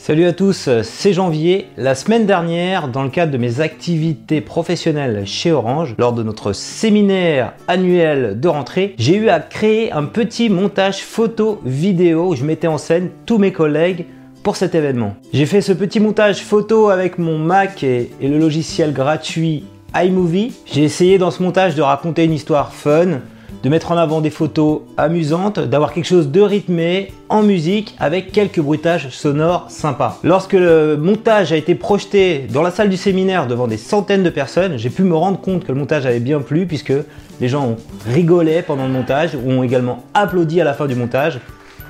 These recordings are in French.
Salut à tous, c'est Janvier. La semaine dernière, dans le cadre de mes activités professionnelles chez Orange, lors de notre séminaire annuel de rentrée, j'ai eu à créer un petit montage photo vidéo où je mettais en scène tous mes collègues pour cet événement. J'ai fait ce petit montage photo avec mon Mac et, et le logiciel gratuit iMovie. J'ai essayé dans ce montage de raconter une histoire fun, de mettre en avant des photos amusantes, d'avoir quelque chose de rythmé en musique avec quelques bruitages sonores sympas. Lorsque le montage a été projeté dans la salle du séminaire devant des centaines de personnes, j'ai pu me rendre compte que le montage avait bien plu puisque les gens ont rigolé pendant le montage ou ont également applaudi à la fin du montage.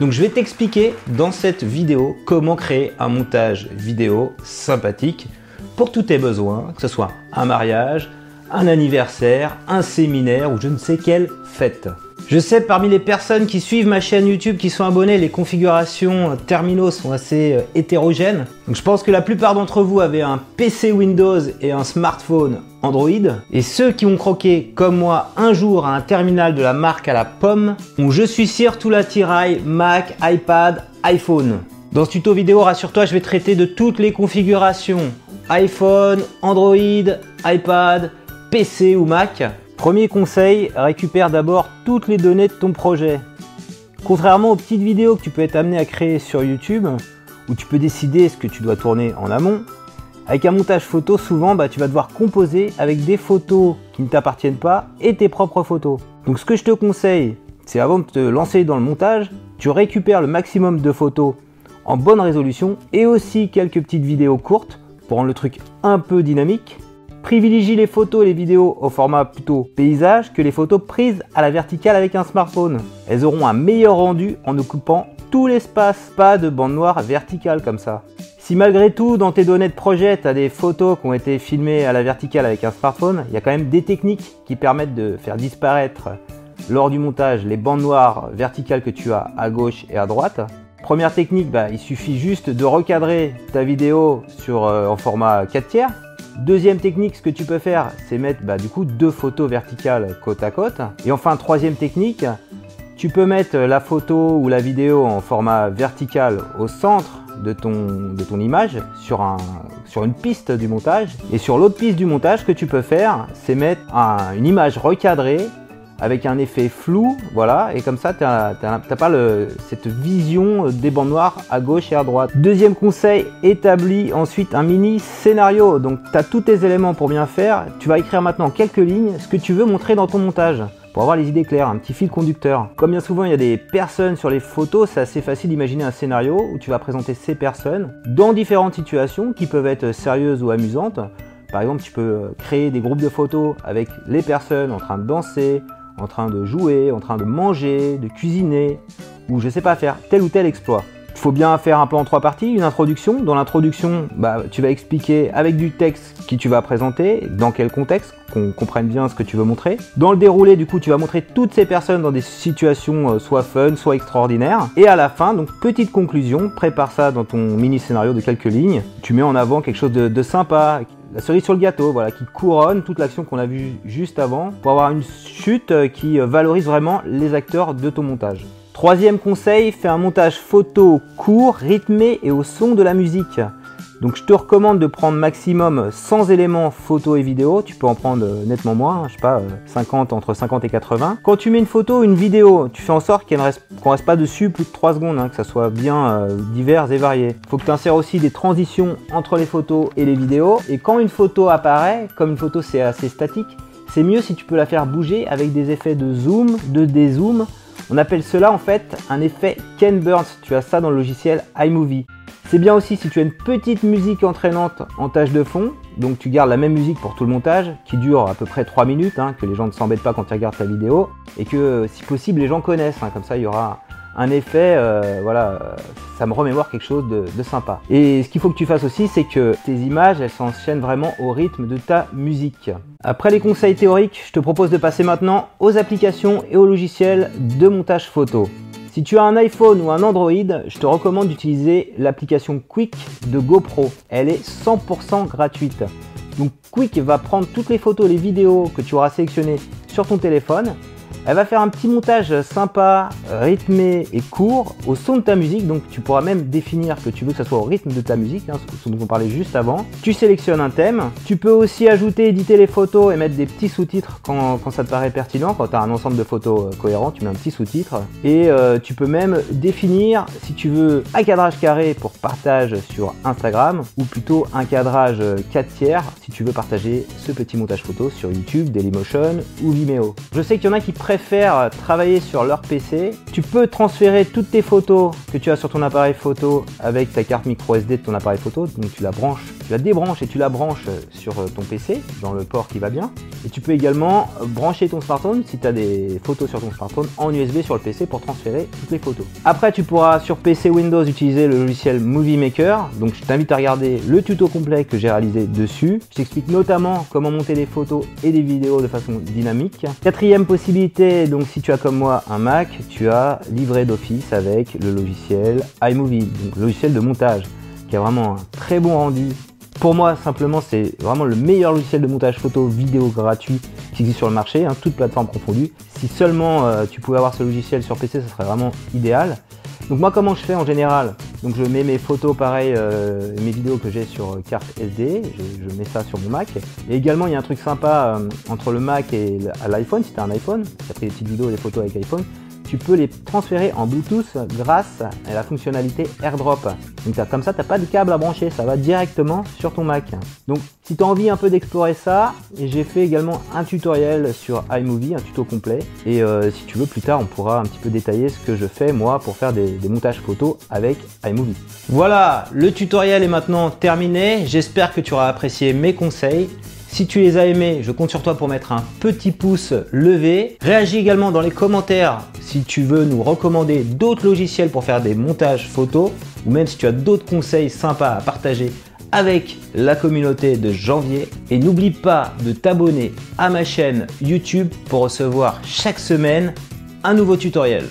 Donc je vais t'expliquer dans cette vidéo comment créer un montage vidéo sympathique pour tous tes besoins, que ce soit un mariage, un anniversaire, un séminaire ou je ne sais quelle fête. Je sais parmi les personnes qui suivent ma chaîne YouTube, qui sont abonnées, les configurations terminaux sont assez euh, hétérogènes. Donc je pense que la plupart d'entre vous avaient un PC Windows et un smartphone Android. Et ceux qui ont croqué, comme moi, un jour à un terminal de la marque à la pomme, ont je suis sûr tout l'attirail Mac, iPad, iPhone. Dans ce tuto vidéo, rassure-toi, je vais traiter de toutes les configurations iPhone, Android, iPad, PC ou Mac. Premier conseil, récupère d'abord toutes les données de ton projet. Contrairement aux petites vidéos que tu peux être amené à créer sur YouTube, où tu peux décider ce que tu dois tourner en amont, avec un montage photo, souvent bah, tu vas devoir composer avec des photos qui ne t'appartiennent pas et tes propres photos. Donc ce que je te conseille, c'est avant de te lancer dans le montage, tu récupères le maximum de photos en bonne résolution et aussi quelques petites vidéos courtes pour rendre le truc un peu dynamique privilégie les photos et les vidéos au format plutôt paysage que les photos prises à la verticale avec un smartphone. Elles auront un meilleur rendu en occupant tout l'espace, pas de bande noire verticale comme ça. Si malgré tout dans tes données de projet tu as des photos qui ont été filmées à la verticale avec un smartphone, il y a quand même des techniques qui permettent de faire disparaître lors du montage les bandes noires verticales que tu as à gauche et à droite. Première technique, bah, il suffit juste de recadrer ta vidéo sur, euh, en format 4 tiers Deuxième technique, ce que tu peux faire, c'est mettre bah, du coup deux photos verticales côte à côte. Et enfin, troisième technique, tu peux mettre la photo ou la vidéo en format vertical au centre de ton, de ton image sur, un, sur une piste du montage. Et sur l'autre piste du montage, ce que tu peux faire, c'est mettre une image recadrée avec un effet flou, voilà, et comme ça, tu n'as pas le, cette vision des bandes noires à gauche et à droite. Deuxième conseil, établis ensuite un mini scénario. Donc, tu as tous tes éléments pour bien faire. Tu vas écrire maintenant quelques lignes, ce que tu veux montrer dans ton montage pour avoir les idées claires, un petit fil conducteur. Comme bien souvent il y a des personnes sur les photos, c'est assez facile d'imaginer un scénario où tu vas présenter ces personnes dans différentes situations qui peuvent être sérieuses ou amusantes. Par exemple, tu peux créer des groupes de photos avec les personnes en train de danser, en train de jouer, en train de manger, de cuisiner, ou je sais pas faire tel ou tel exploit. Il faut bien faire un plan en trois parties, une introduction. Dans l'introduction, bah, tu vas expliquer avec du texte qui tu vas présenter, dans quel contexte, qu'on comprenne bien ce que tu veux montrer. Dans le déroulé, du coup, tu vas montrer toutes ces personnes dans des situations euh, soit fun, soit extraordinaires. Et à la fin, donc petite conclusion, prépare ça dans ton mini scénario de quelques lignes. Tu mets en avant quelque chose de, de sympa, la cerise sur le gâteau, voilà, qui couronne toute l'action qu'on a vue juste avant pour avoir une euh, qui euh, valorise vraiment les acteurs de ton montage. Troisième conseil, fais un montage photo court, rythmé et au son de la musique. Donc je te recommande de prendre maximum 100 éléments photo et vidéo. Tu peux en prendre euh, nettement moins, je sais pas, 50 euh, entre 50 et 80. Quand tu mets une photo, une vidéo, tu fais en sorte qu'on reste, reste pas dessus plus de 3 secondes, hein, que ça soit bien divers et varié. Faut que tu insères aussi des transitions entre les photos et les vidéos. Et quand une photo apparaît, comme une photo c'est assez statique, c'est mieux si tu peux la faire bouger avec des effets de zoom, de dézoom. On appelle cela en fait un effet Ken Burns. Tu as ça dans le logiciel iMovie. C'est bien aussi si tu as une petite musique entraînante en tâche de fond, donc tu gardes la même musique pour tout le montage, qui dure à peu près 3 minutes, hein, que les gens ne s'embêtent pas quand ils regardent ta vidéo, et que si possible les gens connaissent, hein, comme ça il y aura un effet, euh, voilà, ça me remémore quelque chose de, de sympa. Et ce qu'il faut que tu fasses aussi, c'est que tes images, elles s'enchaînent vraiment au rythme de ta musique. Après les conseils théoriques, je te propose de passer maintenant aux applications et aux logiciels de montage photo. Si tu as un iPhone ou un Android, je te recommande d'utiliser l'application Quick de GoPro. Elle est 100% gratuite. Donc Quick va prendre toutes les photos les vidéos que tu auras sélectionnées sur ton téléphone, Elle va faire un petit montage sympa, rythmé et court au son de ta musique. Donc tu pourras même définir que tu veux que ça soit au rythme de ta musique, hein, ce dont on parlait juste avant. Tu sélectionnes un thème. Tu peux aussi ajouter, éditer les photos et mettre des petits sous-titres quand, ça te paraît pertinent. Quand tu as un ensemble de photos euh, cohérent, tu mets un petit sous-titre. Et euh, tu peux même définir si tu veux un cadrage carré pour partage sur Instagram ou plutôt un cadrage 4 tiers si tu veux partager ce petit montage photo sur YouTube, Dailymotion ou Vimeo. Je sais qu'il y en a qui préfèrent travailler sur leur PC. Tu peux transférer toutes tes photos que tu as sur ton appareil photo avec ta carte micro SD de ton appareil photo. Donc tu la branches, tu la débranches et tu la branches sur ton PC dans le port qui va bien. Et tu peux également brancher ton smartphone si tu as des photos sur ton smartphone en USB sur le PC pour transférer toutes les photos. Après tu pourras sur PC Windows utiliser le logiciel Movie Maker. Donc je t'invite à regarder le tuto complet que j'ai réalisé dessus. Je t'explique notamment comment monter des photos et des vidéos de façon dynamique. Quatrième possibilité, donc si tu as comme moi un Mac, tu as livré d'office avec le logiciel iMovie, donc logiciel de montage qui a vraiment un très bon rendu. Pour moi, simplement, c'est vraiment le meilleur logiciel de montage photo vidéo gratuit qui existe sur le marché, hein, toute plateforme confondue. Si seulement euh, tu pouvais avoir ce logiciel sur PC, ce serait vraiment idéal. Donc moi comment je fais en général? Donc je mets mes photos pareil, euh, mes vidéos que j'ai sur carte SD, je, mets ça sur mon Mac. Et également il y a un truc sympa euh, entre le Mac et l'iPhone, si tu as un iPhone, tu as pris des petites vidéos et des photos avec iPhone, tu peux les transférer en Bluetooth grâce à la fonctionnalité AirDrop. Donc comme ça, tu n'as pas de câble à brancher, ça va directement sur ton Mac. Donc si tu as envie un peu d'explorer ça, j'ai fait également un tutoriel sur iMovie, un tuto complet. Et euh, si tu veux, plus tard, on pourra un petit peu détailler ce que je fais moi pour faire des, des montages photos avec iMovie. Voilà, le tutoriel est maintenant terminé. J'espère que tu auras apprécié mes conseils. Si tu les as aimés, je compte sur toi pour mettre un petit pouce levé. Réagis également dans les commentaires si tu veux nous recommander d'autres logiciels pour faire des montages photos ou même si tu as d'autres conseils sympas à partager avec la communauté de janvier. Et n'oublie pas de t'abonner à ma chaîne YouTube pour recevoir chaque semaine un nouveau tutoriel.